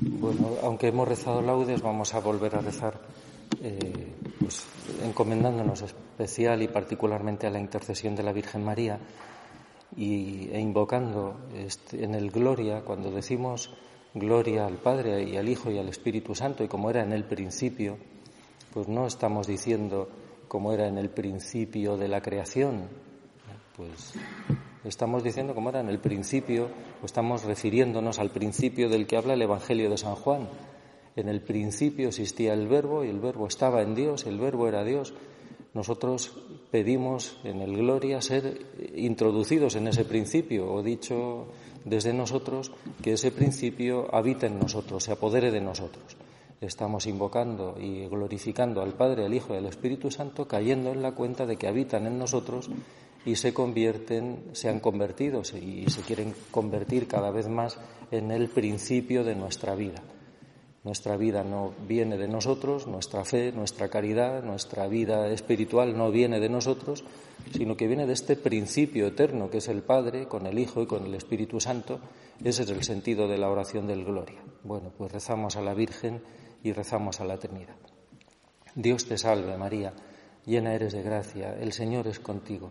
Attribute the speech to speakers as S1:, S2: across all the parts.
S1: Bueno, aunque hemos rezado laudes, vamos a volver a rezar, eh, pues, encomendándonos especial y particularmente a la intercesión de la Virgen María y, e invocando este, en el Gloria, cuando decimos Gloria al Padre y al Hijo y al Espíritu Santo, y como era en el principio, pues no estamos diciendo como era en el principio de la creación, pues estamos diciendo como era en el principio, o estamos refiriéndonos al principio del que habla el Evangelio de San Juan. En el principio existía el verbo y el verbo estaba en Dios, el verbo era Dios. Nosotros pedimos en el Gloria ser introducidos en ese principio, o dicho desde nosotros, que ese principio habita en nosotros, se apodere de nosotros. Estamos invocando y glorificando al Padre, al Hijo y al Espíritu Santo, cayendo en la cuenta de que habitan en nosotros y se convierten, se han convertido y se quieren convertir cada vez más en el principio de nuestra vida. Nuestra vida no viene de nosotros, nuestra fe, nuestra caridad, nuestra vida espiritual no viene de nosotros, sino que viene de este principio eterno que es el Padre, con el Hijo y con el Espíritu Santo. Ese es el sentido de la oración del Gloria. Bueno, pues rezamos a la Virgen y rezamos a la Trinidad. Dios te salve, María, llena eres de gracia, el Señor es contigo.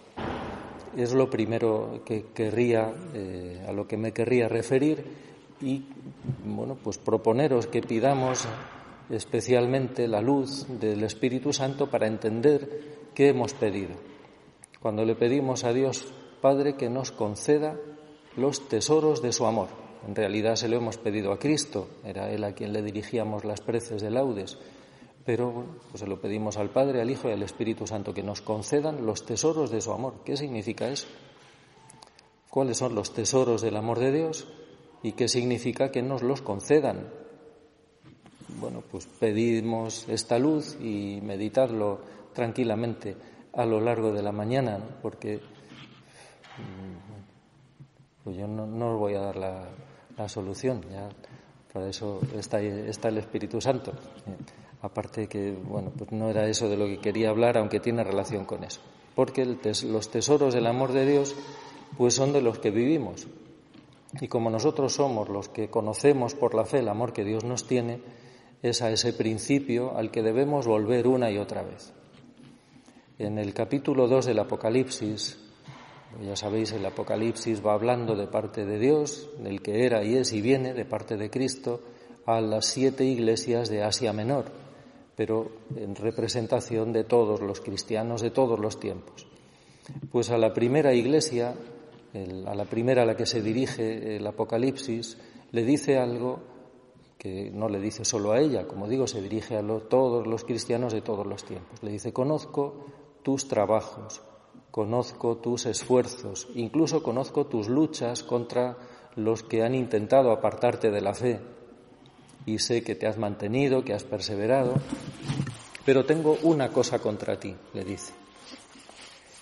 S1: es lo primero que querría, eh, a lo que me querría referir y, bueno, pues proponeros que pidamos especialmente la luz del Espíritu Santo para entender qué hemos pedido. Cuando le pedimos a Dios Padre que nos conceda los tesoros de su amor. En realidad se lo hemos pedido a Cristo, era Él a quien le dirigíamos las preces de laudes pero pues se lo pedimos al Padre, al Hijo y al Espíritu Santo que nos concedan los tesoros de su amor. ¿Qué significa eso? ¿Cuáles son los tesoros del amor de Dios? ¿Y qué significa que nos los concedan? Bueno, pues pedimos esta luz y meditarlo tranquilamente a lo largo de la mañana, porque mm, pues yo no, os voy a dar la, solución, ya para eso está, está el Espíritu Santo. Aparte que, bueno, pues no era eso de lo que quería hablar, aunque tiene relación con eso. Porque los tesoros del amor de Dios, pues son de los que vivimos. Y como nosotros somos los que conocemos por la fe el amor que Dios nos tiene, es a ese principio al que debemos volver una y otra vez. En el capítulo 2 del Apocalipsis, ya sabéis, el Apocalipsis va hablando de parte de Dios, del que era y es y viene, de parte de Cristo, a las siete iglesias de Asia Menor pero en representación de todos los cristianos de todos los tiempos. Pues a la primera iglesia, a la primera a la que se dirige el Apocalipsis, le dice algo que no le dice solo a ella, como digo, se dirige a todos los cristianos de todos los tiempos. Le dice, conozco tus trabajos, conozco tus esfuerzos, incluso conozco tus luchas contra los que han intentado apartarte de la fe y sé que te has mantenido, que has perseverado, pero tengo una cosa contra ti, le dice,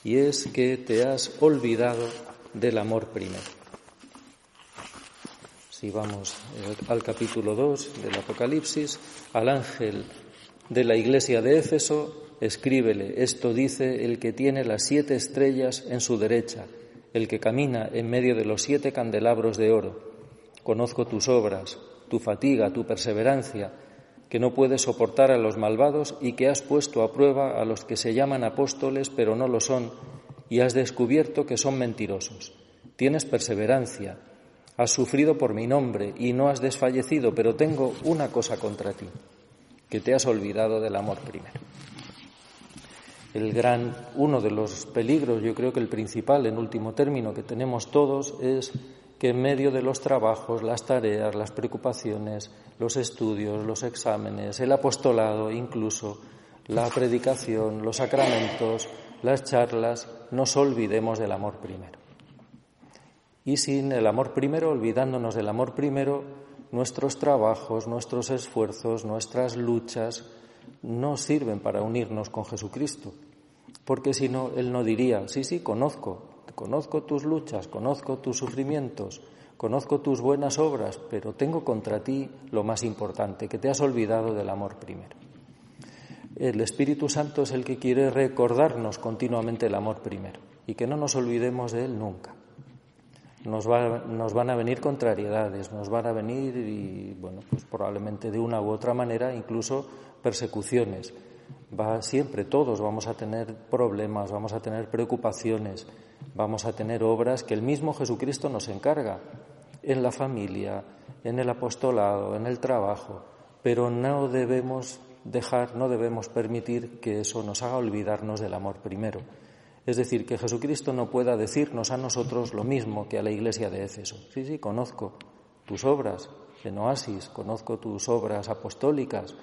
S1: y es que te has olvidado del amor primero. Si vamos eh, al capítulo 2 del Apocalipsis, al ángel de la iglesia de Éfeso, escríbele, esto dice el que tiene las siete estrellas en su derecha, el que camina en medio de los siete candelabros de oro. Conozco tus obras, tu fatiga, tu perseverancia, que no puedes soportar a los malvados y que has puesto a prueba a los que se llaman apóstoles pero no lo son y has descubierto que son mentirosos. Tienes perseverancia, has sufrido por mi nombre y no has desfallecido, pero tengo una cosa contra ti, que te has olvidado del amor primero. El gran, uno de los peligros, yo creo que el principal, en último término, que tenemos todos es que en medio de los trabajos, las tareas, las preocupaciones, los estudios, los exámenes, el apostolado, incluso la predicación, los sacramentos, las charlas, nos olvidemos del amor primero. Y sin el amor primero, olvidándonos del amor primero, nuestros trabajos, nuestros esfuerzos, nuestras luchas no sirven para unirnos con Jesucristo. Porque si no, Él no diría, sí, sí, conozco, conozco tus luchas, conozco tus sufrimientos, conozco tus buenas obras, pero tengo contra ti lo más importante, que te has olvidado del amor primero. El Espíritu Santo es el que quiere recordarnos continuamente el amor primero y que no nos olvidemos de Él nunca nos, nos van a venir contrariedades, nos van a venir, y bueno, pues probablemente de una u otra manera, incluso persecuciones. Va siempre, todos vamos a tener problemas, vamos a tener preocupaciones, vamos a tener obras que el mismo Jesucristo nos encarga en la familia, en el apostolado, en el trabajo, pero no debemos dejar, no debemos permitir que eso nos haga olvidarnos del amor primero. Es decir, que Jesucristo no pueda decirnos a nosotros lo mismo que a la iglesia de Éfeso. Sí, sí, conozco tus obras en Oasis, conozco tus obras apostólicas,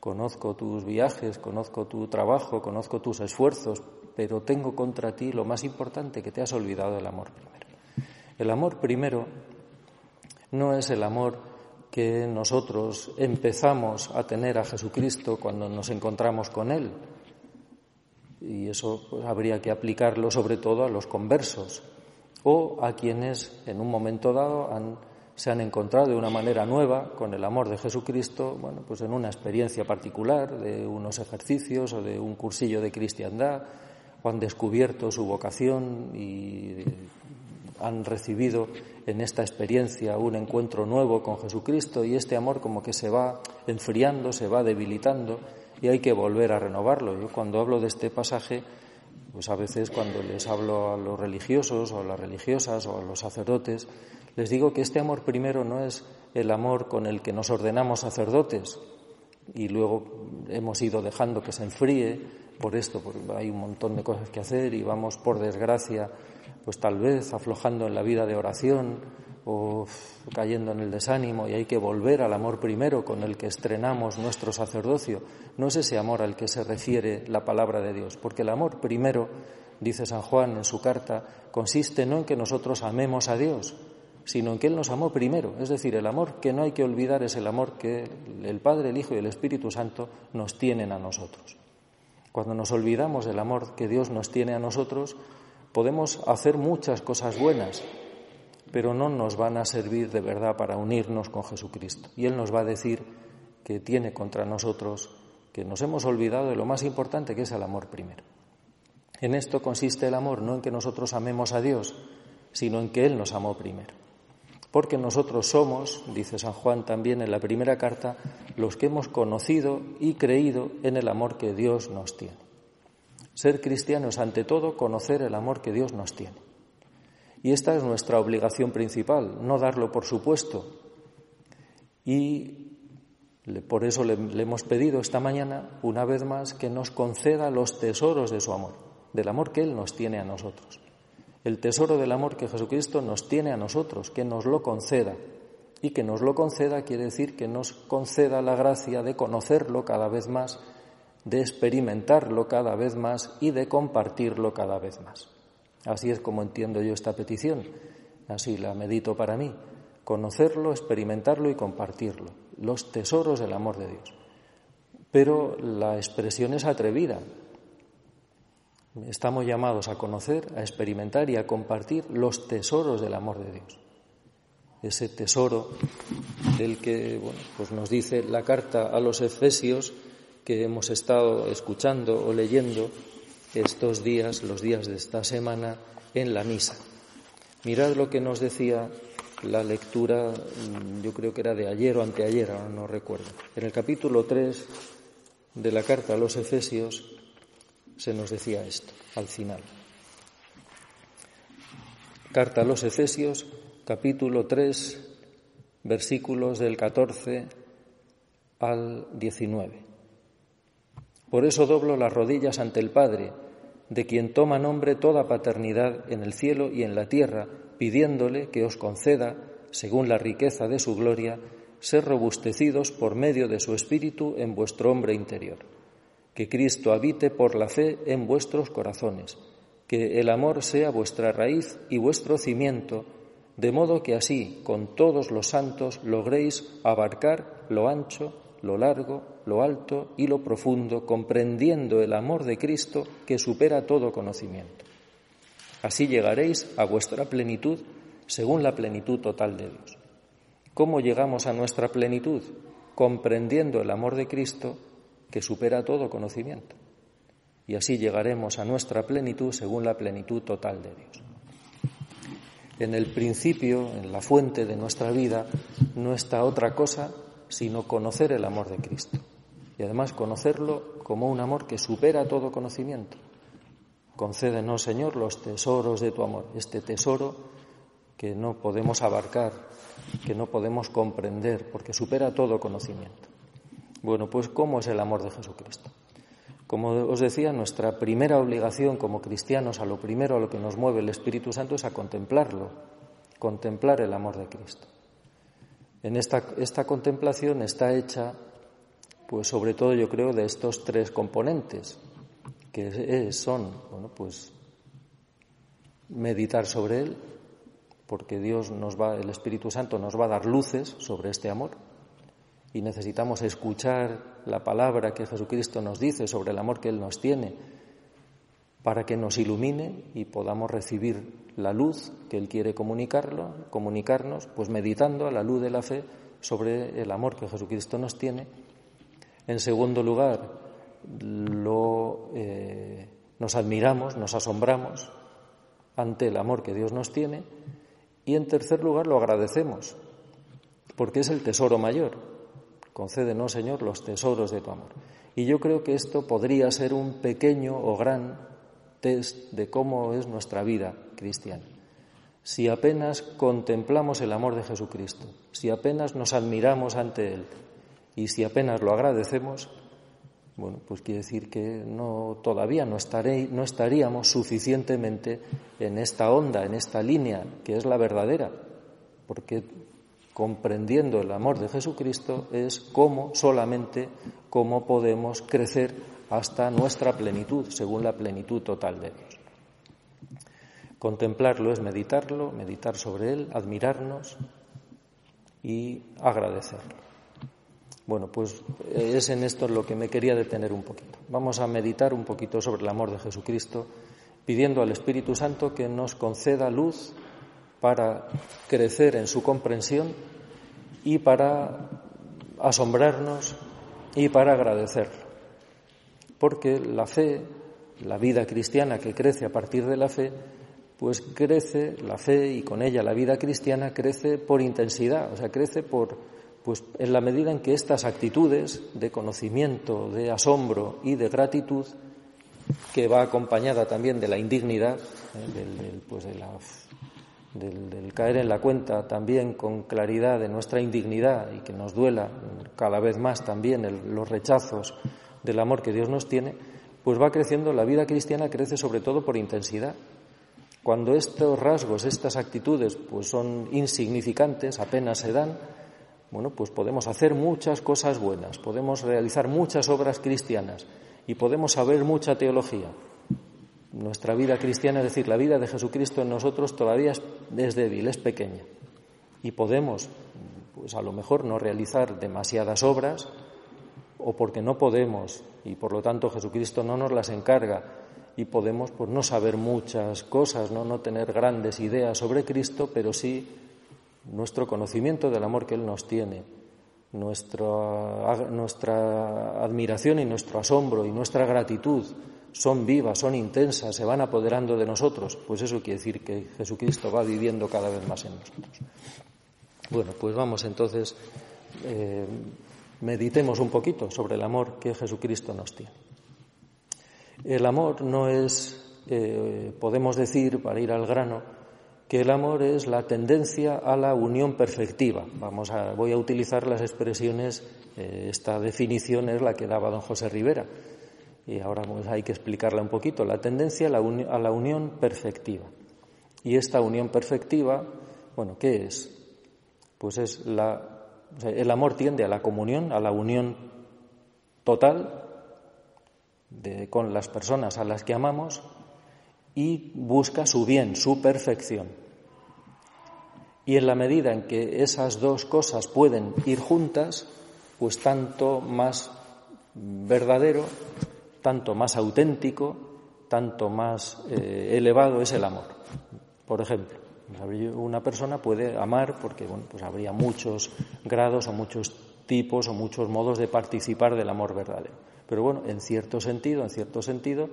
S1: conozco tus viajes, conozco tu trabajo, conozco tus esfuerzos, pero tengo contra ti lo más importante que te has olvidado del amor primero. El amor primero no es el amor que nosotros empezamos a tener a Jesucristo cuando nos encontramos con Él, y eso pues, habría que aplicarlo sobre todo a los conversos o a quienes en un momento dado se han encontrado de una manera nueva con el amor de Jesucristo, bueno, pues en una experiencia particular de unos ejercicios o de un cursillo de cristiandad, o han descubierto su vocación y han recibido en esta experiencia un encuentro nuevo con Jesucristo y este amor como que se va enfriando, se va debilitando y hay que volver a renovarlo. Yo cuando hablo de este pasaje, pues a veces cuando les hablo a los religiosos o a las religiosas o a los sacerdotes, les digo que este amor primero no es el amor con el que nos ordenamos sacerdotes y luego hemos ido dejando que se enfríe por esto, porque hay un montón de cosas que hacer y vamos, por desgracia, pues tal vez aflojando en la vida de oración o cayendo en el desánimo y hay que volver al amor primero con el que estrenamos nuestro sacerdocio. No es ese amor al que se refiere la palabra de Dios, porque el amor primero, dice San Juan en su carta, consiste no en que nosotros amemos a Dios, sino en que Él nos amó primero. Es decir, el amor que no hay que olvidar es el amor que el Padre, el Hijo y el Espíritu Santo nos tienen a nosotros. Cuando nos olvidamos del amor que Dios nos tiene a nosotros, podemos hacer muchas cosas buenas, pero no nos van a servir de verdad para unirnos con Jesucristo. Y Él nos va a decir que tiene contra nosotros que nos hemos olvidado de lo más importante que es el amor primero. En esto consiste el amor, no en que nosotros amemos a Dios, sino en que Él nos amó primero. Porque nosotros somos, dice San Juan también en la primera carta, los que hemos conocido y creído en el amor que Dios nos tiene. Ser cristianos, ante todo, conocer el amor que Dios nos tiene. Y esta es nuestra obligación principal, no darlo por supuesto. Y por eso le, hemos pedido esta mañana, una vez más, que nos conceda los tesoros de su amor, del amor que Él nos tiene a nosotros. El tesoro del amor que Jesucristo nos tiene a nosotros, que nos lo conceda. Y que nos lo conceda quiere decir que nos conceda la gracia de conocerlo cada vez más, de experimentarlo cada vez más y de compartirlo cada vez más. Así es como entiendo yo esta petición, así la medito para mí, conocerlo, experimentarlo y compartirlo, los tesoros del amor de Dios. Pero la expresión es atrevida. Estamos llamados a conocer, a experimentar y a compartir los tesoros del amor de Dios. Ese tesoro del que pues nos dice la carta a los Efesios que hemos estado escuchando o leyendo estos días, los días de esta semana, en la misa. Mirad lo que nos decía la lectura, mm, yo creo que era de ayer o anteayer, ahora no recuerdo. En el capítulo 3 de la carta a los Efesios se nos decía esto, al final. Carta a los Efesios, capítulo 3, versículos del 14 al 19. Por eso doblo las rodillas ante el Padre, de quien toma nombre toda paternidad en el cielo y en la tierra, pidiéndole que os conceda, según la riqueza de su gloria, ser robustecidos por medio de su Espíritu en vuestro hombre interior. Que Cristo habite por la fe en vuestros corazones, que el amor sea vuestra raíz y vuestro cimiento, de modo que así, con todos los santos, logréis abarcar lo ancho, lo largo, lo alto y lo profundo, comprendiendo el amor de Cristo que supera todo conocimiento. Así llegaréis a vuestra plenitud según la plenitud total de Dios. ¿Cómo llegamos a nuestra plenitud? Comprendiendo el amor de Cristo que supera todo conocimiento. Y así llegaremos a nuestra plenitud según la plenitud total de Dios. En el principio, en la fuente de nuestra vida, no está otra cosa sino conocer el amor de Cristo. Y además conocerlo como un amor que supera todo conocimiento. Concédenos, Señor, los tesoros de tu amor, este tesoro que no podemos abarcar, que no podemos comprender, porque supera todo conocimiento. Bueno, pues ¿cómo es el amor de Jesucristo? Como os decía, nuestra primera obligación como cristianos, a lo primero a lo que nos mueve el Espíritu Santo es a contemplarlo, contemplar el amor de Cristo. En esta, esta contemplación está hecha, pues sobre todo yo creo, de estos tres componentes, que son, bueno, pues meditar sobre él, porque Dios nos va, el Espíritu Santo nos va a dar luces sobre este amor y necesitamos escuchar la palabra que Jesucristo nos dice sobre el amor que Él nos tiene para que nos ilumine y podamos recibir la luz que Él quiere comunicarlo, comunicarnos, pues meditando a la luz de la fe sobre el amor que Jesucristo nos tiene. En segundo lugar, lo, eh, nos admiramos, nos asombramos ante el amor que Dios nos tiene. Y en tercer lugar, lo agradecemos, porque es el tesoro mayor. Concédenos, Señor, los tesoros de tu amor. Y yo creo que esto podría ser un pequeño o gran test de cómo es nuestra vida cristiana. Si apenas contemplamos el amor de Jesucristo, si apenas nos admiramos ante Él y si apenas lo agradecemos, bueno, pues quiere decir que no, todavía no, estaríamos suficientemente en esta onda, en esta línea, que es la verdadera, porque comprendiendo el amor de Jesucristo es cómo, solamente cómo podemos crecer hasta nuestra plenitud, según la plenitud total de Dios. Contemplarlo es meditarlo, meditar sobre él, admirarnos y agradecerlo. Bueno, pues eh, es en esto lo que me quería detener un poquito. Vamos a meditar un poquito sobre el amor de Jesucristo, pidiendo al Espíritu Santo que nos conceda luz para crecer en su comprensión y para asombrarnos y para agradecerlo porque la fe, la vida cristiana que crece a partir de la fe, pues crece la fe y con ella la vida cristiana crece por intensidad, o sea, crece por pues en la medida en que estas actitudes de conocimiento, de asombro y de gratitud, que va acompañada también de la indignidad, ¿eh? pues del, caer en la cuenta también con claridad de nuestra indignidad y que nos duela cada vez más también los rechazos del amor que Dios nos tiene, pues va creciendo, la vida cristiana crece sobre todo por intensidad. Cuando estos rasgos, estas actitudes, pues son insignificantes, apenas se dan, bueno, pues podemos hacer muchas cosas buenas, podemos realizar muchas obras cristianas y podemos saber mucha teología. Nuestra vida cristiana, es decir, la vida de Jesucristo en nosotros todavía es débil, es pequeña. Y podemos, pues a lo mejor no realizar demasiadas obras, o porque no podemos y por lo tanto Jesucristo no nos las encarga y podemos pues no saber muchas cosas, no, no tener grandes ideas sobre Cristo, pero sí nuestro conocimiento del amor que Él nos tiene, nuestra, nuestra admiración y nuestro asombro y nuestra gratitud son vivas, son intensas, se van apoderando de nosotros, pues eso quiere decir que Jesucristo va viviendo cada vez más en nosotros. Bueno, pues vamos entonces eh, meditemos un poquito sobre el amor que Jesucristo nos tiene. El amor no es, eh, podemos decir, para ir al grano, que el amor es la tendencia a la unión perfectiva. Vamos a, voy a utilizar las expresiones, eh, esta definición es la que daba don José Rivera, y ahora pues, hay que explicarla un poquito. La tendencia a la, a la unión perfectiva. Y esta unión perfectiva, bueno, ¿qué es? Pues es la, el amor tiende a la comunión, a la unión total de, con las personas a las que amamos y busca su bien, su perfección. Y en la medida en que esas dos cosas pueden ir juntas, pues tanto más verdadero, tanto más auténtico, tanto más eh, elevado es el amor. Por ejemplo, una persona puede amar porque bueno, pues habría muchos grados o muchos tipos o muchos modos de participar del amor verdadero. Pero bueno, en cierto sentido, en cierto sentido,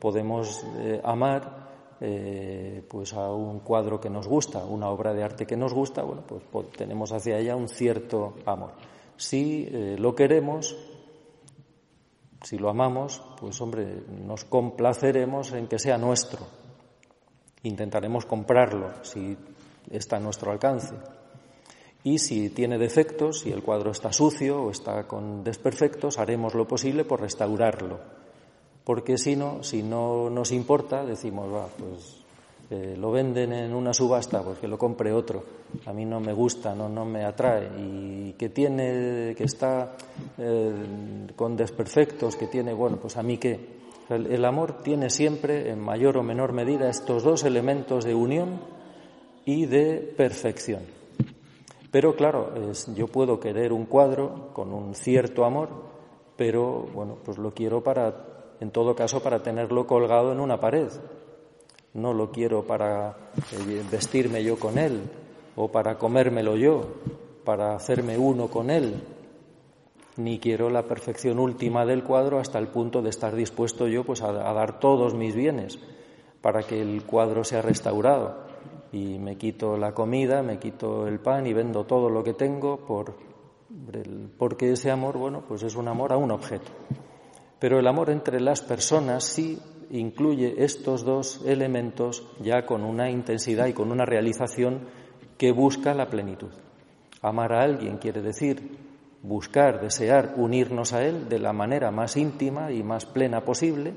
S1: podemos eh, amar eh, pues a un cuadro que nos gusta, una obra de arte que nos gusta, bueno, pues, tenemos hacia ella un cierto amor. Si eh, lo queremos, si lo amamos, pues hombre, nos complaceremos en que sea nuestro. Intentaremos comprarlo si está a nuestro alcance. Y si tiene defectos, si el cuadro está sucio o está con desperfectos, haremos lo posible por restaurarlo porque si no, si no nos importa, decimos, va, pues eh, lo venden en una subasta, pues que lo compre otro. A mí no me gusta, no, no me atrae. Y que tiene, que está eh, con desperfectos, que tiene, bueno, pues a mí qué. El, amor tiene siempre, en mayor o menor medida, estos dos elementos de unión y de perfección. Pero claro, yo puedo querer un cuadro con un cierto amor, pero bueno, pues lo quiero para en todo caso para tenerlo colgado en una pared. No lo quiero para eh, vestirme yo con él o para comérmelo yo, para hacerme uno con él, ni quiero la perfección última del cuadro hasta el punto de estar dispuesto yo pues a, dar todos mis bienes para que el cuadro sea restaurado y me quito la comida, me quito el pan y vendo todo lo que tengo por porque ese amor, bueno, pues es un amor a un objeto. Pero el amor entre las personas sí incluye estos dos elementos ya con una intensidad y con una realización que busca la plenitud. Amar a alguien quiere decir buscar, desear unirnos a Él de la manera más íntima y más plena posible.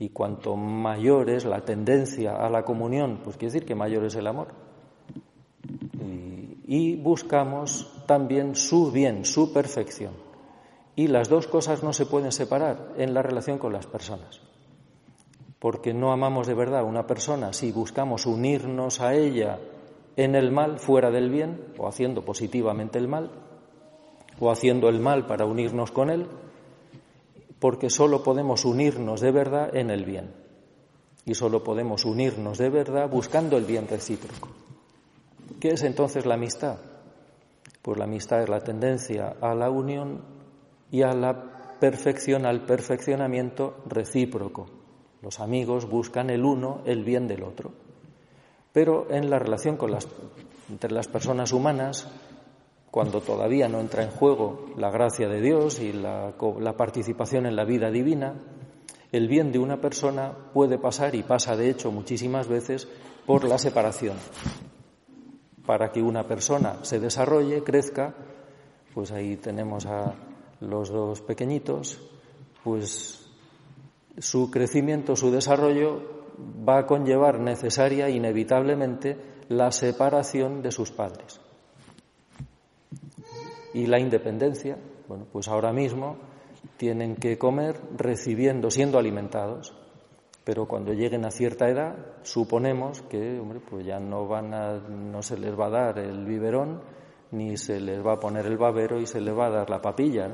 S1: Y cuanto mayor es la tendencia a la comunión, pues quiere decir que mayor es el amor. Y, y buscamos también su bien, su perfección. Y las dos cosas no se pueden separar en la relación con las personas. Porque no amamos de verdad a una persona si buscamos unirnos a ella en el mal, fuera del bien, o haciendo positivamente el mal, o haciendo el mal para unirnos con él, porque solo podemos unirnos de verdad en el bien. Y solo podemos unirnos de verdad buscando el bien recíproco. ¿Qué es entonces la amistad? Pues la amistad es la tendencia a la unión y a la perfección, al perfeccionamiento recíproco. Los amigos buscan el uno el bien del otro. Pero en la relación con las, entre las personas humanas, cuando todavía no entra en juego la gracia de Dios y la, participación en la vida divina, el bien de una persona puede pasar, y pasa de hecho muchísimas veces, por la separación. Para que una persona se desarrolle, crezca, pues ahí tenemos a los dos pequeñitos, pues su crecimiento, su desarrollo va a conllevar necesaria inevitablemente la separación de sus padres. Y la independencia, bueno, pues ahora mismo tienen que comer recibiendo, siendo alimentados, pero cuando lleguen a cierta edad, suponemos que, hombre, pues ya no van a, no se les va a dar el biberón, ni se les va a poner el babero y se les va a dar la papilla,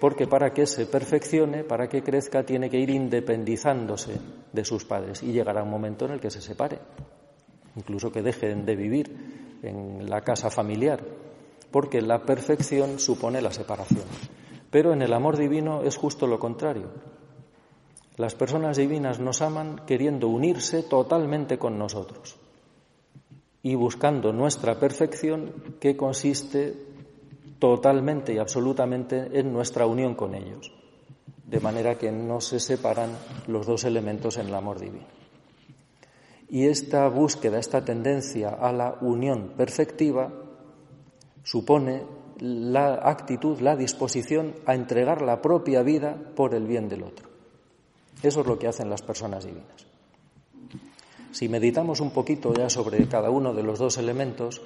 S1: porque para que se perfeccione, para que crezca, tiene que ir independizándose de sus padres y llegará un momento en el que se separe, incluso que dejen de vivir en la casa familiar, porque la perfección supone la separación. Pero en el amor divino es justo lo contrario. Las personas divinas nos aman queriendo unirse totalmente con nosotros y buscando nuestra perfección que consiste totalmente y absolutamente en nuestra unión con ellos, de manera que no se separan los dos elementos en el amor divino. Y esta búsqueda, esta tendencia a la unión perfectiva supone la actitud, la disposición a entregar la propia vida por el bien del otro. Eso es lo que hacen las personas divinas. Si meditamos un poquito ya sobre cada uno de los dos elementos,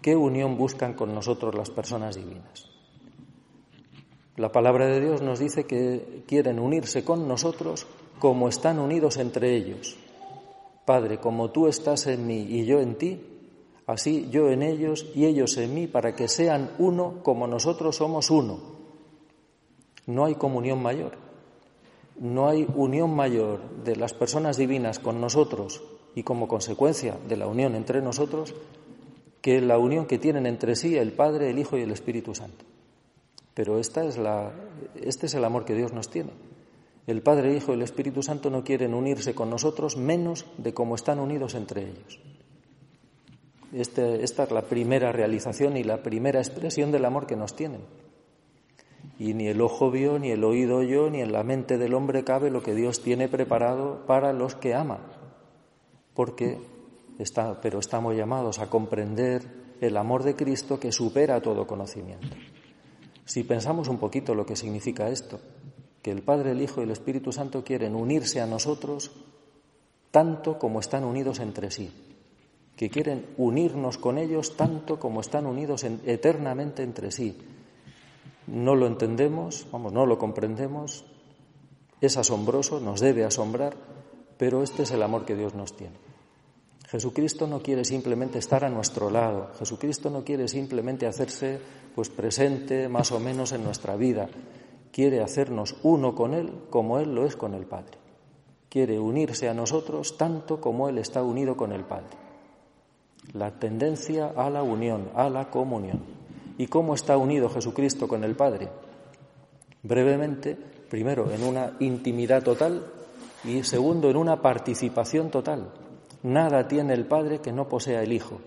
S1: ¿qué unión buscan con nosotros las personas divinas? La palabra de Dios nos dice que quieren unirse con nosotros como están unidos entre ellos. Padre, como tú estás en mí y yo en ti, así yo en ellos y ellos en mí, para que sean uno como nosotros somos uno. No hay comunión mayor. No hay unión mayor de las personas divinas con nosotros y como consecuencia de la unión entre nosotros que la unión que tienen entre sí el Padre, el Hijo y el Espíritu Santo. Pero esta es la, este es el amor que Dios nos tiene. El Padre, el Hijo y el Espíritu Santo no quieren unirse con nosotros menos de como están unidos entre ellos. Este, esta es la primera realización y la primera expresión del amor que nos tienen. Y ni el ojo vio, ni el oído oyó, ni en la mente del hombre cabe lo que Dios tiene preparado para los que ama. Porque está, pero estamos llamados a comprender el amor de Cristo que supera todo conocimiento. Si pensamos un poquito lo que significa esto, que el Padre, el Hijo y el Espíritu Santo quieren unirse a nosotros tanto como están unidos entre sí, que quieren unirnos con ellos tanto como están unidos eternamente entre sí. No lo entendemos, vamos, no lo comprendemos, es asombroso, nos debe asombrar, pero este es el amor que Dios nos tiene. Jesucristo no quiere simplemente estar a nuestro lado, Jesucristo no quiere simplemente hacerse pues presente más o menos en nuestra vida, quiere hacernos uno con él como él lo es con el Padre. Quiere unirse a nosotros tanto como él está unido con el Padre. La tendencia a la unión, a la comunión. ¿Y cómo está unido Jesucristo con el Padre? Brevemente, primero en una intimidad total y segundo en una participación total. Nada tiene el Padre que no posea el Hijo.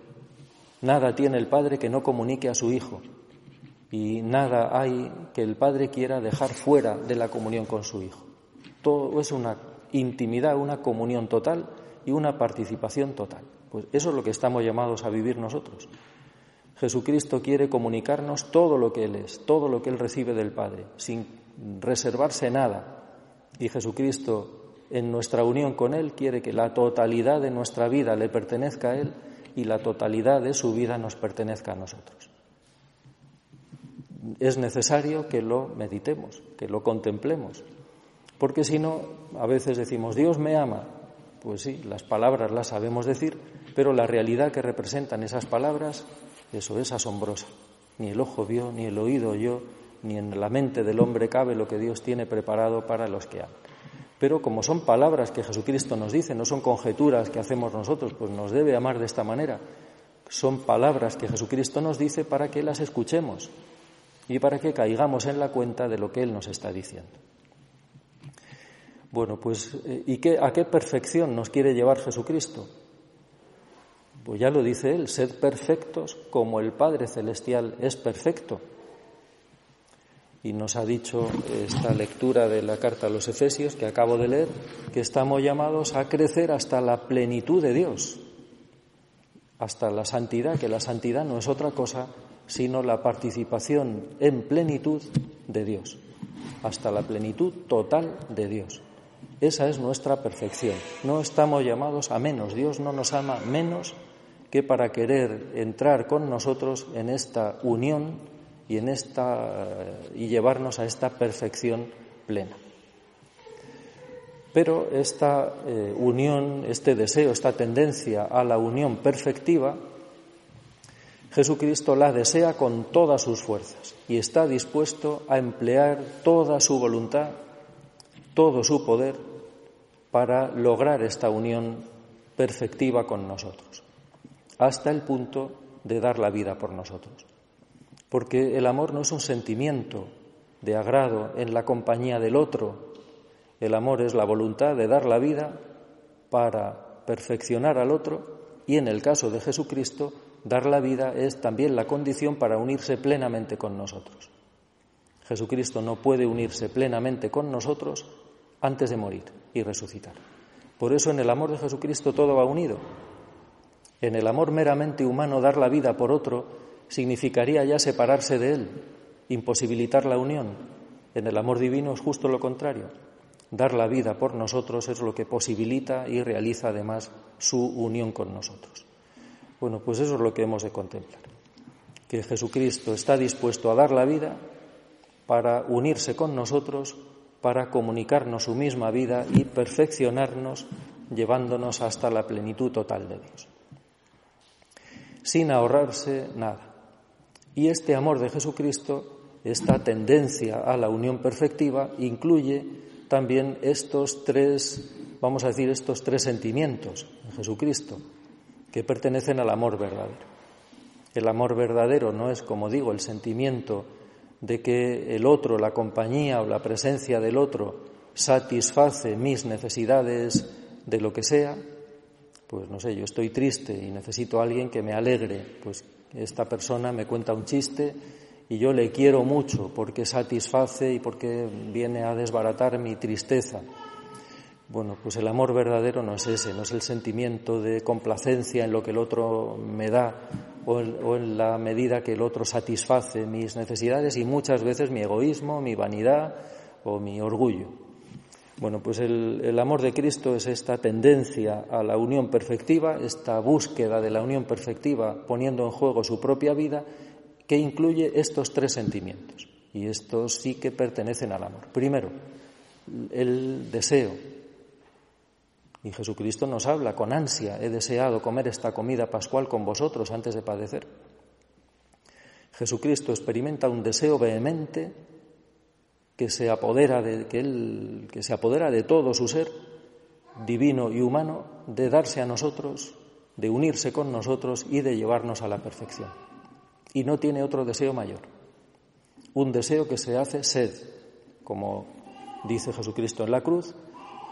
S1: Nada tiene el Padre que no comunique a su Hijo. Y nada hay que el Padre quiera dejar fuera de la comunión con su Hijo. Todo es una intimidad, una comunión total y una participación total. Pues eso es lo que estamos llamados a vivir nosotros. Jesucristo quiere comunicarnos todo lo que Él es, todo lo que Él recibe del Padre, sin reservarse nada. Y Jesucristo en nuestra unión con Él quiere que la totalidad de nuestra vida le pertenezca a Él y la totalidad de su vida nos pertenezca a nosotros. Es necesario que lo meditemos, que lo contemplemos, porque si no, a veces decimos, Dios me ama. Pues sí, las palabras las sabemos decir, pero la realidad que representan esas palabras, eso es asombrosa. Ni el ojo vio, ni el oído oyó, ni en la mente del hombre cabe lo que Dios tiene preparado para los que aman. Pero como son palabras que Jesucristo nos dice, no son conjeturas que hacemos nosotros, pues nos debe amar de esta manera. Son palabras que Jesucristo nos dice para que las escuchemos y para que caigamos en la cuenta de lo que Él nos está diciendo. Bueno, pues eh, ¿y qué, a qué perfección nos quiere llevar Jesucristo? Pues ya lo dice Él, sed perfectos como el Padre Celestial es perfecto y nos ha dicho esta lectura de la carta a los Efesios que acabo de leer, que estamos llamados a crecer hasta la plenitud de Dios, hasta la santidad, que la santidad no es otra cosa sino la participación en plenitud de Dios, hasta la plenitud total de Dios. Esa es nuestra perfección. No estamos llamados a menos. Dios no nos ama menos que para querer entrar con nosotros en esta unión y, en esta, y llevarnos a esta perfección plena. Pero esta eh, unión, este deseo, esta tendencia a la unión perfectiva, Jesucristo la desea con todas sus fuerzas y está dispuesto a emplear toda su voluntad, todo su poder para lograr esta unión perfectiva con nosotros, hasta el punto de dar la vida por nosotros porque el amor no es un sentimiento de agrado en la compañía del otro, el amor es la voluntad de dar la vida para perfeccionar al otro y en el caso de Jesucristo, dar la vida es también la condición para unirse plenamente con nosotros. Jesucristo no puede unirse plenamente con nosotros antes de morir y resucitar. Por eso en el amor de Jesucristo todo va unido. En el amor meramente humano dar la vida por otro significaría ya separarse de él, imposibilitar la unión. En el amor divino es justo lo contrario. Dar la vida por nosotros es lo que posibilita y realiza además su unión con nosotros. Bueno, pues eso es lo que hemos de contemplar. Que Jesucristo está dispuesto a dar la vida para unirse con nosotros, para comunicarnos su misma vida y perfeccionarnos llevándonos hasta la plenitud total de Dios. Sin ahorrarse nada. Y este amor de Jesucristo, esta tendencia a la unión perfectiva, incluye también estos tres, vamos a decir, estos tres sentimientos en Jesucristo, que pertenecen al amor verdadero. El amor verdadero no es, como digo, el sentimiento de que el otro, la compañía o la presencia del otro satisface mis necesidades de lo que sea, pues no sé, yo estoy triste y necesito a alguien que me alegre, pues esta persona me cuenta un chiste y yo le quiero mucho porque satisface y porque viene a desbaratar mi tristeza. Bueno, pues el amor verdadero no es ese, no es el sentimiento de complacencia en lo que el otro me da o en, la medida que el otro satisface mis necesidades y muchas veces mi egoísmo, mi vanidad o mi orgullo. Bueno, pues el, amor de Cristo es esta tendencia a la unión perfectiva, esta búsqueda de la unión perfectiva poniendo en juego su propia vida, que incluye estos tres sentimientos. Y estos sí que pertenecen al amor. Primero, el deseo. Y Jesucristo nos habla con ansia, he deseado comer esta comida pascual con vosotros antes de padecer. Jesucristo experimenta un deseo vehemente que se apodera de que él que se apodera de todo su ser divino y humano de darse a nosotros, de unirse con nosotros y de llevarnos a la perfección. Y no tiene otro deseo mayor. Un deseo que se hace sed, como dice Jesucristo en la cruz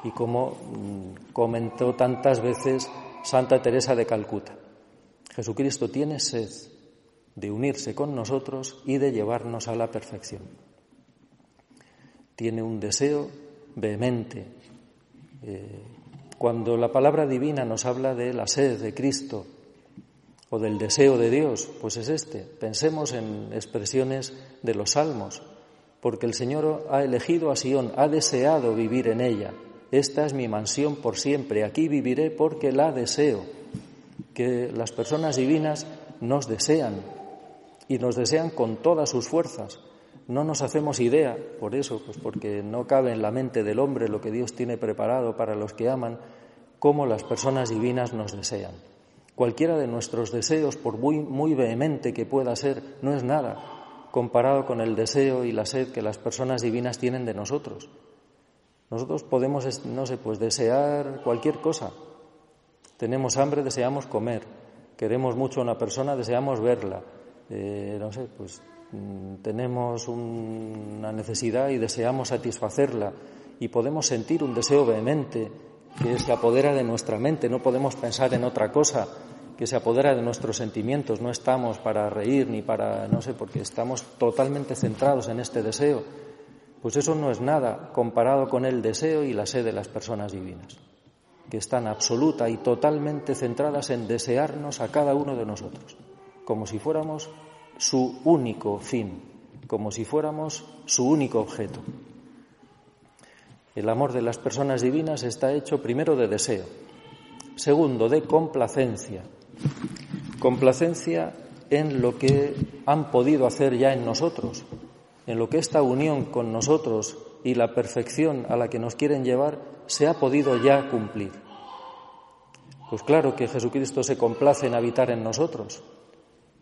S1: y como mm, comentó tantas veces Santa Teresa de Calcuta. Jesucristo tiene sed de unirse con nosotros y de llevarnos a la perfección tiene un deseo vehemente. Eh, cuando la palabra divina nos habla de la sed de Cristo o del deseo de Dios, pues es este. Pensemos en expresiones de los salmos, porque el Señor ha elegido a Sión, ha deseado vivir en ella. Esta es mi mansión por siempre, aquí viviré porque la deseo. Que las personas divinas nos desean y nos desean con todas sus fuerzas no nos hacemos idea, por eso, pues porque no cabe en la mente del hombre lo que Dios tiene preparado para los que aman, cómo las personas divinas nos desean. Cualquiera de nuestros deseos, por muy, muy vehemente que pueda ser, no es nada comparado con el deseo y la sed que las personas divinas tienen de nosotros. Nosotros podemos, no sé, pues desear cualquier cosa. Tenemos hambre, deseamos comer. Queremos mucho a una persona, deseamos verla. Eh, no sé, pues tenemos una necesidad y deseamos satisfacerla y podemos sentir un deseo vehemente que se apodera de nuestra mente, no podemos pensar en otra cosa, que se apodera de nuestros sentimientos, no estamos para reír ni para, no sé, porque estamos totalmente centrados en este deseo, pues eso no es nada comparado con el deseo y la sed de las personas divinas, que están absoluta y totalmente centradas en desearnos a cada uno de nosotros, como si fuéramos su único fin, como si fuéramos su único objeto. El amor de las personas divinas está hecho primero de deseo, segundo de complacencia. Complacencia en lo que han podido hacer ya en nosotros, en lo que esta unión con nosotros y la perfección a la que nos quieren llevar se ha podido ya cumplir. Pues claro que Jesucristo se complace en habitar en nosotros,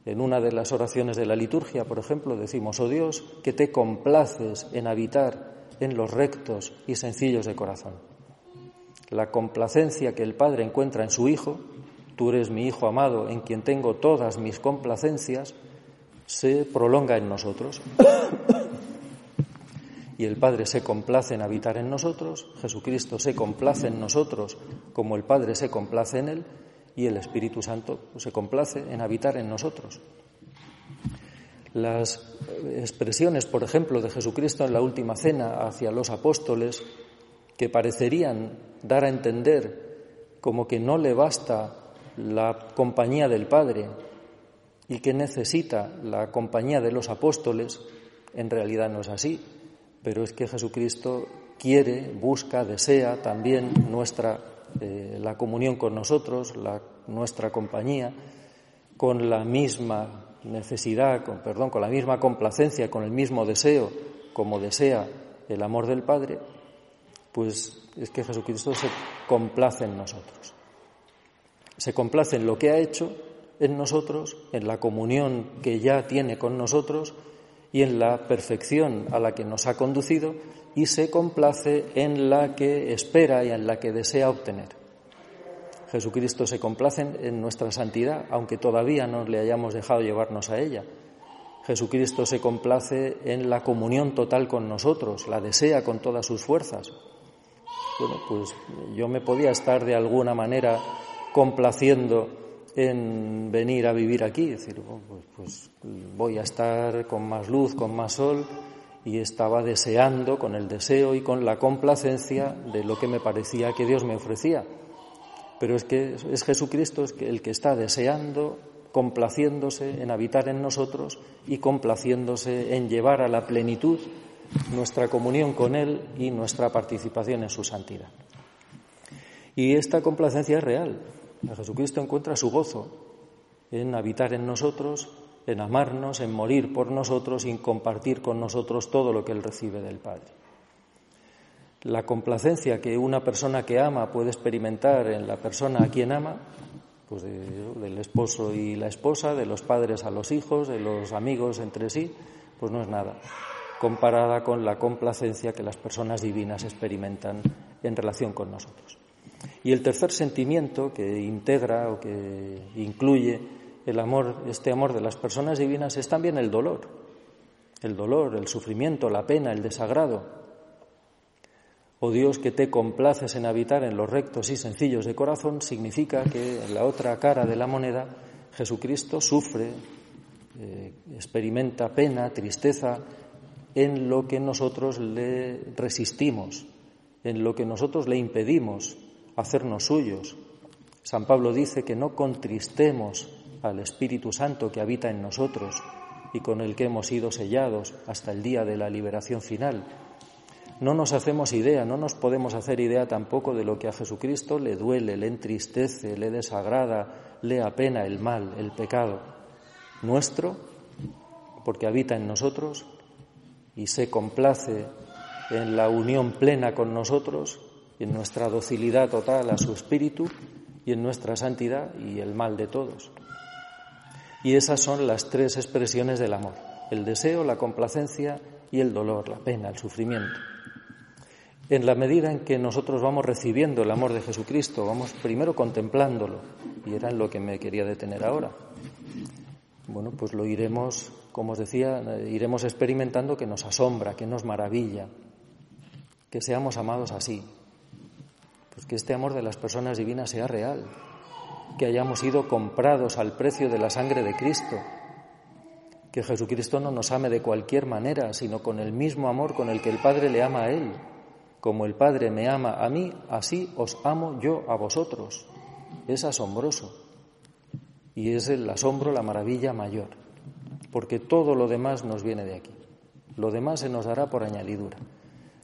S1: en una de las oraciones de la liturgia, por ejemplo, decimos, oh Dios, que te complaces en habitar en los rectos y sencillos de corazón. La complacencia que el Padre encuentra en su Hijo, tú eres mi Hijo amado, en quien tengo todas mis complacencias, se prolonga en nosotros. y el Padre se complace en habitar en nosotros, Jesucristo se complace en nosotros como el Padre se complace en Él, y el Espíritu Santo se complace en habitar en nosotros. Las expresiones, por ejemplo, de Jesucristo en la última cena hacia los apóstoles, que parecerían dar a entender como que no le basta la compañía del Padre y que necesita la compañía de los apóstoles, en realidad no es así, pero es que Jesucristo quiere, busca, desea también nuestra eh, la comunión con nosotros, la, nuestra compañía, con la misma necesidad, con, perdón, con la misma complacencia, con el mismo deseo, como desea el amor del Padre, pues es que Jesucristo se complace en nosotros. Se complace en lo que ha hecho en nosotros, en la comunión que ya tiene con nosotros y en la perfección a la que nos ha conducido y se complace en la que espera y en la que desea obtener. Jesucristo se complace en nuestra santidad, aunque todavía no le hayamos dejado llevarnos a ella. Jesucristo se complace en la comunión total con nosotros, la desea con todas sus fuerzas. Bueno, pues yo me podía estar de alguna manera complaciendo en venir a vivir aquí, decir, pues, pues voy a estar con más luz, con más sol, y estaba deseando con el deseo y con la complacencia de lo que me parecía que Dios me ofrecía. Pero es que es Jesucristo el que está deseando, complaciéndose en habitar en nosotros y complaciéndose en llevar a la plenitud nuestra comunión con Él y nuestra participación en su santidad. Y esta complacencia es real. Jesucristo encuentra su gozo en habitar en nosotros en amarnos, en morir por nosotros y en compartir con nosotros todo lo que Él recibe del Padre. La complacencia que una persona que ama puede experimentar en la persona a quien ama, pues del esposo y la esposa, de los padres a los hijos, de los amigos entre sí, pues no es nada, comparada con la complacencia que las personas divinas experimentan en relación con nosotros. Y el tercer sentimiento que integra o que incluye el amor, este amor de las personas divinas es también el dolor, el dolor, el sufrimiento, la pena, el desagrado. Oh Dios, que te complaces en habitar en los rectos y sencillos de corazón, significa que en la otra cara de la moneda Jesucristo sufre, eh, experimenta pena, tristeza en lo que nosotros le resistimos, en lo que nosotros le impedimos hacernos suyos. San Pablo dice que no contristemos al Espíritu Santo que habita en nosotros y con el que hemos sido sellados hasta el día de la liberación final. No nos hacemos idea, no nos podemos hacer idea tampoco de lo que a Jesucristo le duele, le entristece, le desagrada, le apena el mal, el pecado nuestro, porque habita en nosotros y se complace en la unión plena con nosotros, en nuestra docilidad total a su espíritu y en nuestra santidad y el mal de todos. Y esas son las tres expresiones del amor, el deseo, la complacencia y el dolor, la pena, el sufrimiento. En la medida en que nosotros vamos recibiendo el amor de Jesucristo, vamos primero contemplándolo, y era en lo que me quería detener ahora. Bueno, pues lo iremos, como os decía, iremos experimentando que nos asombra, que nos maravilla, que seamos amados así. Que este amor de las personas divinas sea real, que hayamos sido comprados al precio de la sangre de Cristo, que Jesucristo no nos ame de cualquier manera, sino con el mismo amor con el que el Padre le ama a Él. Como el Padre me ama a mí, así os amo yo a vosotros. Es asombroso. Y es el asombro, la maravilla mayor, porque todo lo demás nos viene de aquí. Lo demás se nos dará por añadidura.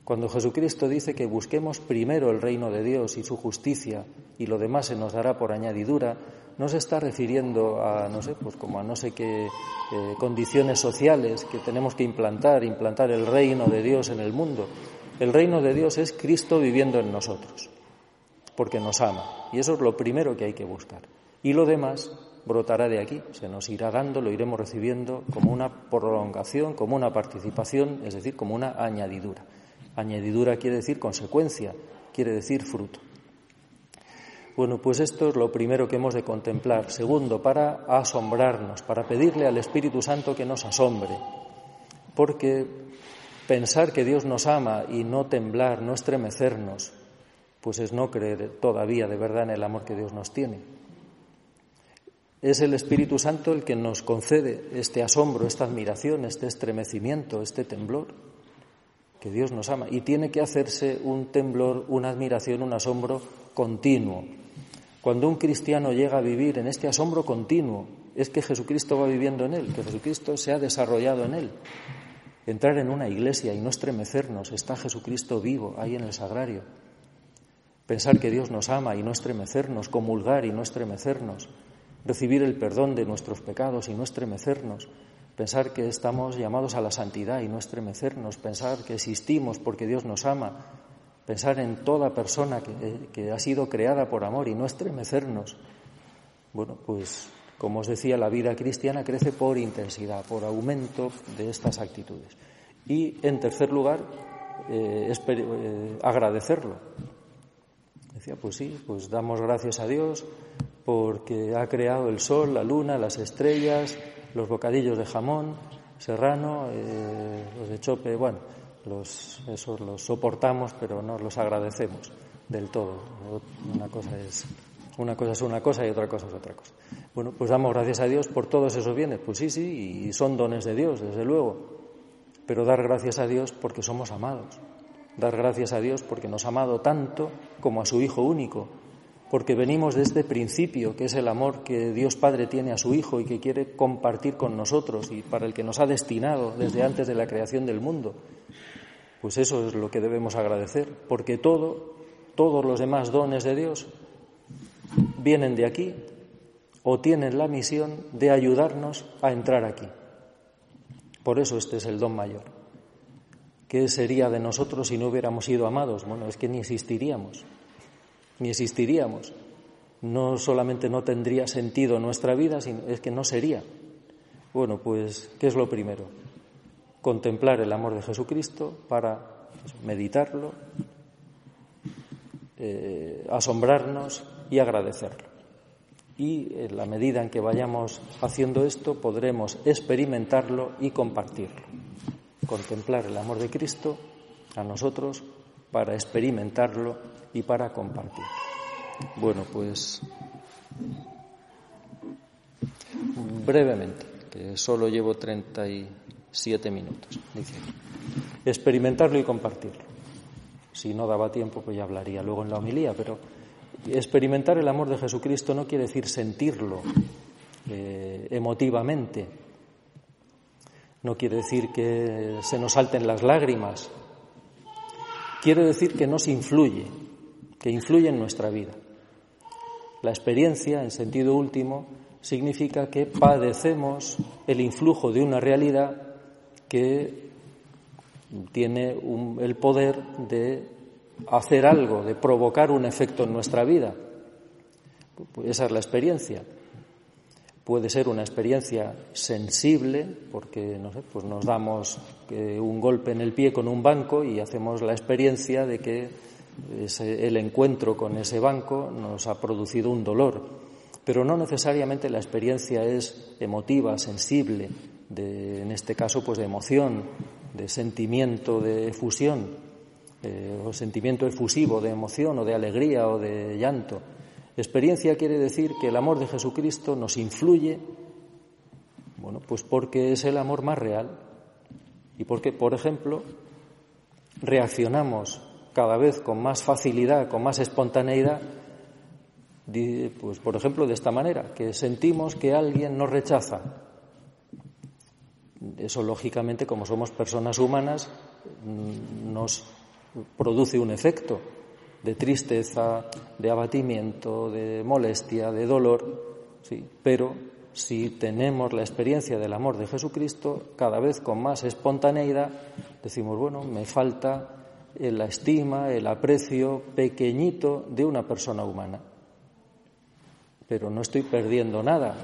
S1: Cuando Jesucristo dice que busquemos primero el reino de Dios y su justicia y lo demás se nos dará por añadidura, no se está refiriendo a, no sé, pues como a no sé qué eh, condiciones sociales que tenemos que implantar, implantar el reino de Dios en el mundo. El reino de Dios es Cristo viviendo en nosotros, porque nos ama. Y eso es lo primero que hay que buscar. Y lo demás brotará de aquí, se nos irá dando, lo iremos recibiendo como una prolongación, como una participación, es decir, como una añadidura. Añadidura quiere decir consecuencia, quiere decir fruto. Bueno, pues esto es lo primero que hemos de contemplar. Segundo, para asombrarnos, para pedirle al Espíritu Santo que nos asombre. Porque pensar que Dios nos ama y no temblar, no estremecernos, pues es no creer todavía de verdad en el amor que Dios nos tiene. Es el Espíritu Santo el que nos concede este asombro, esta admiración, este estremecimiento, este temblor que Dios nos ama. Y tiene que hacerse un temblor, una admiración, un asombro continuo. Cuando un cristiano llega a vivir en este asombro continuo, es que Jesucristo va viviendo en él, que Jesucristo se ha desarrollado en él. Entrar en una iglesia y no estremecernos, está Jesucristo vivo ahí en el sagrario. Pensar que Dios nos ama y no estremecernos, comulgar y no estremecernos, recibir el perdón de nuestros pecados y no estremecernos, pensar que estamos llamados a la santidad y no estremecernos, pensar que existimos porque Dios nos ama, pensar en toda persona que, ha sido creada por amor y no estremecernos. Bueno, pues como os decía, la vida cristiana crece por intensidad, por aumento de estas actitudes. Y en tercer lugar, eh, eh, agradecerlo. Decía, pues sí, pues damos gracias a Dios porque ha creado el sol, la luna, las estrellas, los bocadillos de jamón serrano, eh, los de chope, bueno, los, esos los soportamos, pero no los agradecemos del todo. Una cosa es una cosa es una cosa y otra cosa es otra cosa. Bueno, pues damos gracias a Dios por todos esos bienes. Pues sí, sí, y son dones de Dios, desde luego. Pero dar gracias a Dios porque somos amados. Dar gracias a Dios porque nos ha amado tanto como a su Hijo único, porque venimos de este principio, que es el amor que Dios Padre tiene a su Hijo y que quiere compartir con nosotros y para el que nos ha destinado desde antes de la creación del mundo. Pues eso es lo que debemos agradecer, porque todo, todos los demás dones de Dios vienen de aquí o tienen la misión de ayudarnos a entrar aquí. Por eso este es el don mayor. ¿Qué sería de nosotros si no hubiéramos sido amados? Bueno, es que ni existiríamos ni existiríamos. No solamente no tendría sentido nuestra vida, sino es que no sería. Bueno, pues, ¿qué es lo primero? Contemplar el amor de Jesucristo para pues, meditarlo, eh, asombrarnos y agradecerlo. Y en la medida en que vayamos haciendo esto, podremos experimentarlo y compartirlo. Contemplar el amor de Cristo a nosotros para experimentarlo y para compartir. Bueno, pues brevemente, que solo llevo 37 minutos. Dice, experimentarlo y compartirlo. Si no daba tiempo, pues ya hablaría luego en la homilía, pero experimentar el amor de Jesucristo no quiere decir sentirlo eh, emotivamente, no quiere decir que se nos salten las lágrimas, quiere decir que nos influye, que influye en nuestra vida. La experiencia, en sentido último, significa que padecemos el influjo de una realidad que tiene el poder de hacer algo, de provocar un efecto en nuestra vida. Esa es la experiencia. Puede ser una experiencia sensible, porque no sé, pues nos damos eh, un golpe en el pie con un banco y hacemos la experiencia de que el encuentro con ese banco nos ha producido un dolor, pero no necesariamente la experiencia es emotiva, sensible, de, en este caso pues de emoción, de sentimiento de efusión, eh, o sentimiento efusivo de emoción o de alegría o de llanto. Experiencia quiere decir que el amor de Jesucristo nos influye, bueno, pues porque es el amor más real y porque, por ejemplo, reaccionamos cada vez con más facilidad, con más espontaneidad, pues por ejemplo de esta manera, que sentimos que alguien nos rechaza. Eso lógicamente, como somos personas humanas, mm, nos produce un efecto de tristeza, de abatimiento, de molestia, de dolor, sí, pero si tenemos la experiencia del amor de Jesucristo, cada vez con más espontaneidad, decimos, bueno, me falta la estima, el aprecio pequeñito de una persona humana. Pero no estoy perdiendo nada,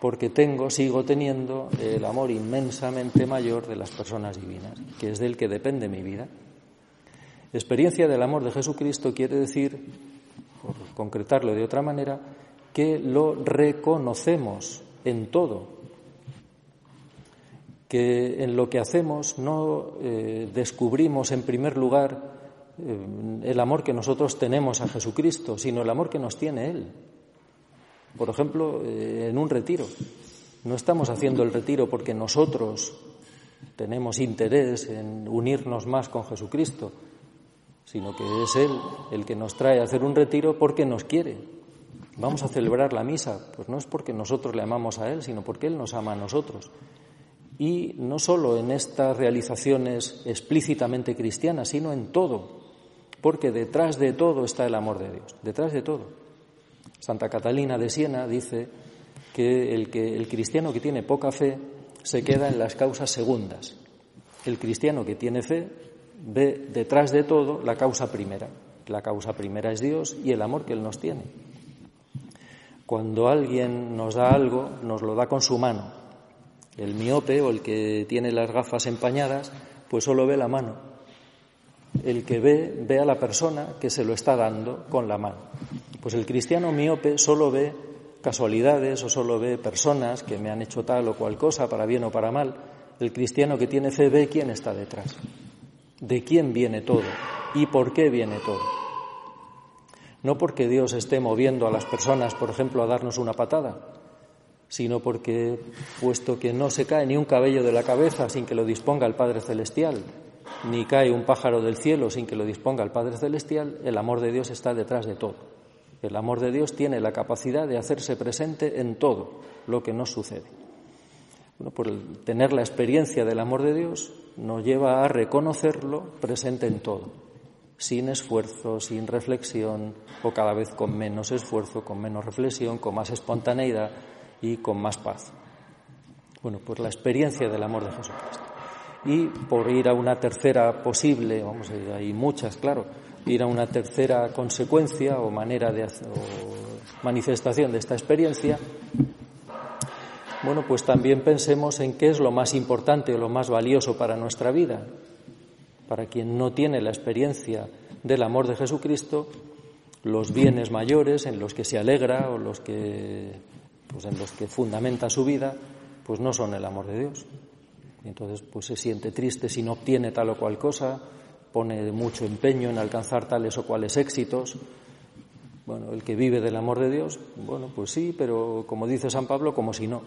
S1: porque tengo, sigo teniendo el amor inmensamente mayor de las personas divinas, que es del que depende mi vida. Experiencia del amor de Jesucristo quiere decir, por concretarlo de otra manera, que lo reconocemos en todo, que en lo que hacemos no eh, descubrimos en primer lugar eh, el amor que nosotros tenemos a Jesucristo, sino el amor que nos tiene Él. Por ejemplo, eh, en un retiro. No estamos haciendo el retiro porque nosotros tenemos interés en unirnos más con Jesucristo, sino que es Él el que nos trae a hacer un retiro porque nos quiere. Vamos a celebrar la misa, pues no es porque nosotros le amamos a Él, sino porque Él nos ama a nosotros. Y no solo en estas realizaciones explícitamente cristianas, sino en todo, porque detrás de todo está el amor de Dios, detrás de todo. Santa Catalina de Siena dice que el, que el cristiano que tiene poca fe se queda en las causas segundas. El cristiano que tiene fe ve detrás de todo la causa primera. La causa primera es Dios y el amor que Él nos tiene. Cuando alguien nos da algo, nos lo da con su mano. El miope o el que tiene las gafas empañadas, pues solo ve la mano. El que ve, ve a la persona que se lo está dando con la mano. Pues el cristiano miope solo ve casualidades o solo ve personas que me han hecho tal o cual cosa, para bien o para mal. El cristiano que tiene fe ve quién está detrás, de quién viene todo y por qué viene todo. No porque Dios esté moviendo a las personas, por ejemplo, a darnos una patada, sino porque, puesto que no se cae ni un cabello de la cabeza sin que lo disponga el Padre Celestial, ni cae un pájaro del cielo sin que lo disponga el Padre Celestial, el amor de Dios está detrás de todo. El amor de Dios tiene la capacidad de hacerse presente en todo lo que nos sucede. Bueno, por tener la experiencia del amor de Dios nos lleva a reconocerlo presente en todo, sin esfuerzo, sin reflexión, o cada vez con menos esfuerzo, con menos reflexión, con más espontaneidad y con más paz. Bueno, pues la experiencia del amor de Jesucristo. Y por ir a una tercera posible, vamos, hay muchas, claro, ir a una tercera consecuencia o manera de o manifestación de esta experiencia, bueno, pues también pensemos en qué es lo más importante o lo más valioso para nuestra vida. Para quien no tiene la experiencia del amor de Jesucristo, los bienes mayores en los que se alegra o los que pues en los que fundamenta su vida, pues no son el amor de Dios. entonces pues se siente triste si no obtiene tal o cual cosa, pone mucho empeño en alcanzar tales o cuales éxitos. Bueno, el que vive del amor de Dios, bueno, pues sí, pero como dice San Pablo, como si no.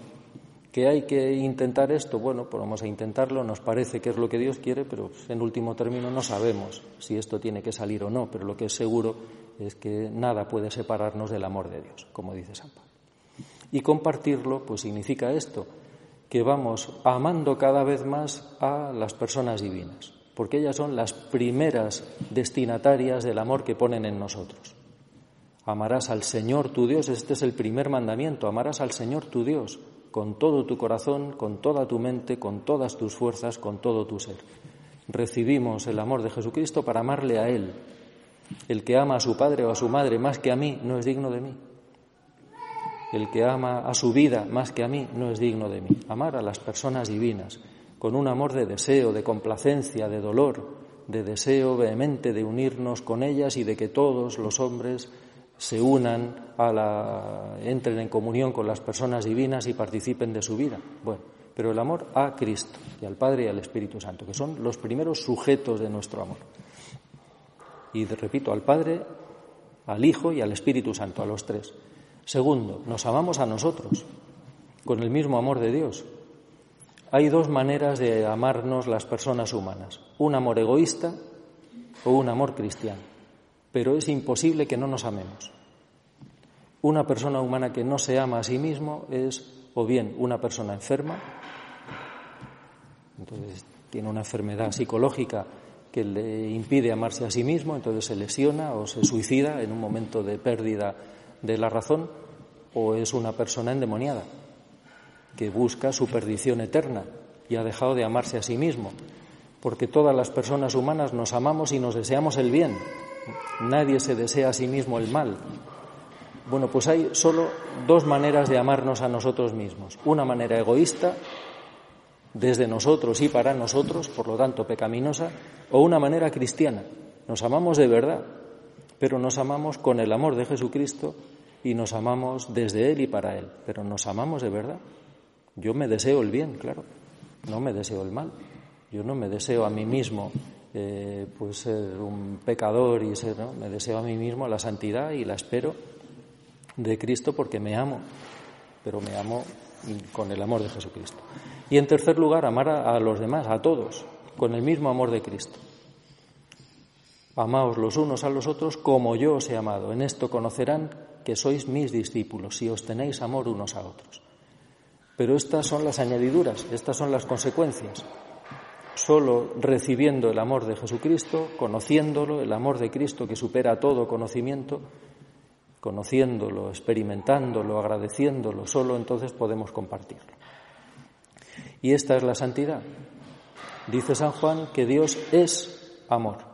S1: ¿Que hay que intentar esto? Bueno, pues vamos a intentarlo, nos parece que es lo que Dios quiere, pero en último término no sabemos si esto tiene que salir o no, pero lo que es seguro es que nada puede separarnos del amor de Dios, como dice San Pablo. Y compartirlo, pues significa esto, que vamos amando cada vez más a las personas divinas porque ellas son las primeras destinatarias del amor que ponen en nosotros. Amarás al Señor tu Dios, este es el primer mandamiento, amarás al Señor tu Dios con todo tu corazón, con toda tu mente, con todas tus fuerzas, con todo tu ser. Recibimos el amor de Jesucristo para amarle a Él. El que ama a su padre o a su madre más que a mí no es digno de mí. El que ama a su vida más que a mí no es digno de mí. Amar a las personas divinas con un amor de deseo, de complacencia, de dolor, de deseo vehemente de unirnos con ellas y de que todos los hombres se unan a la, entren en comunión con las personas divinas y participen de su vida. Bueno, pero el amor a Cristo y al Padre y al Espíritu Santo, que son los primeros sujetos de nuestro amor. Y repito, al Padre, al Hijo y al Espíritu Santo, a los tres. Segundo, nos amamos a nosotros con el mismo amor de Dios, hay dos maneras de amarnos las personas humanas, un amor egoísta o un amor cristiano, pero es imposible que no nos amemos. Una persona humana que no se ama a sí mismo es o bien una persona enferma, entonces tiene una enfermedad psicológica que le impide amarse a sí mismo, entonces se lesiona o se suicida en un momento de pérdida de la razón, o es una persona endemoniada que busca su perdición eterna y ha dejado de amarse a sí mismo, porque todas las personas humanas nos amamos y nos deseamos el bien. Nadie se desea a sí mismo el mal. Bueno, pues hay solo dos maneras de amarnos a nosotros mismos. Una manera egoísta, desde nosotros y para nosotros, por lo tanto pecaminosa, o una manera cristiana. Nos amamos de verdad, pero nos amamos con el amor de Jesucristo y nos amamos desde Él y para Él, pero nos amamos de verdad. Yo me deseo el bien, claro, no me deseo el mal. Yo no me deseo a mí mismo eh, pues ser un pecador y ser, ¿no? Me deseo a mí mismo la santidad y la espero de Cristo porque me amo, pero me amo con el amor de Jesucristo. Y en tercer lugar, amar a, los demás, a todos, con el mismo amor de Cristo. Amaos los unos a los otros como yo os he amado. En esto conocerán que sois mis discípulos, si os tenéis amor unos a otros. Pero estas son las añadiduras, estas son las consecuencias. Solo recibiendo el amor de Jesucristo, conociéndolo, el amor de Cristo que supera todo conocimiento, conociéndolo, experimentándolo, agradeciéndolo, solo entonces podemos compartirlo. Y esta es la santidad. Dice San Juan que Dios es amor.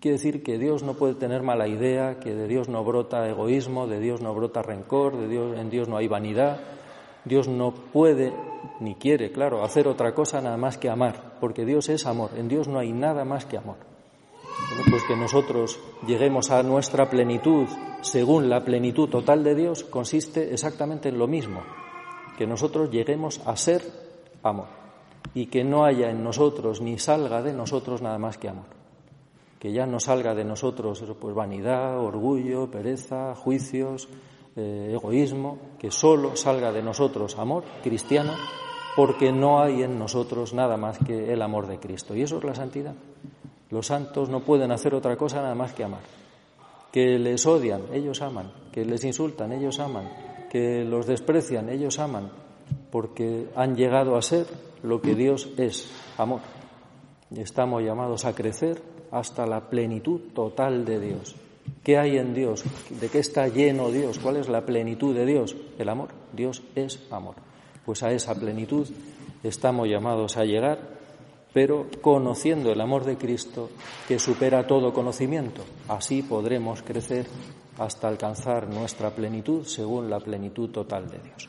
S1: Quiere decir que Dios no puede tener mala idea, que de Dios no brota egoísmo, de Dios no brota rencor, de Dios, en Dios no hay vanidad. Dios no puede ni quiere, claro, hacer otra cosa nada más que amar, porque Dios es amor. En Dios no hay nada más que amor. pues que nosotros lleguemos a nuestra plenitud según la plenitud total de Dios consiste exactamente en lo mismo, que nosotros lleguemos a ser amor y que no haya en nosotros ni salga de nosotros nada más que amor. Que ya no salga de nosotros pues vanidad, orgullo, pereza, juicios, eh, egoísmo, que solo salga de nosotros amor cristiano, porque no hay en nosotros nada más que el amor de Cristo. Y eso es la santidad. Los santos no pueden hacer otra cosa nada más que amar que les odian, ellos aman, que les insultan, ellos aman, que los desprecian, ellos aman, porque han llegado a ser lo que Dios es, amor. Y estamos llamados a crecer hasta la plenitud total de Dios. ¿Qué hay en Dios? ¿De qué está lleno Dios? ¿Cuál es la plenitud de Dios? El amor. Dios es amor. Pues a esa plenitud estamos llamados a llegar pero conociendo el amor de Cristo que supera todo conocimiento. Así podremos crecer hasta alcanzar nuestra plenitud según la plenitud total de Dios.